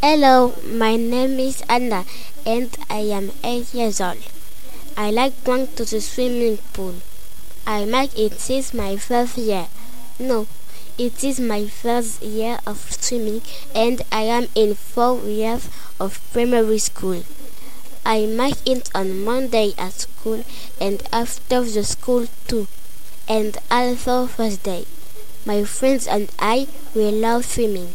Hello, my name is Anna and I am 8 years old. I like going to the swimming pool. I make it since my first year. No, it is my first year of swimming and I am in four years of primary school. I make it on Monday at school and after the school too, and also Thursday. My friends and I we love swimming.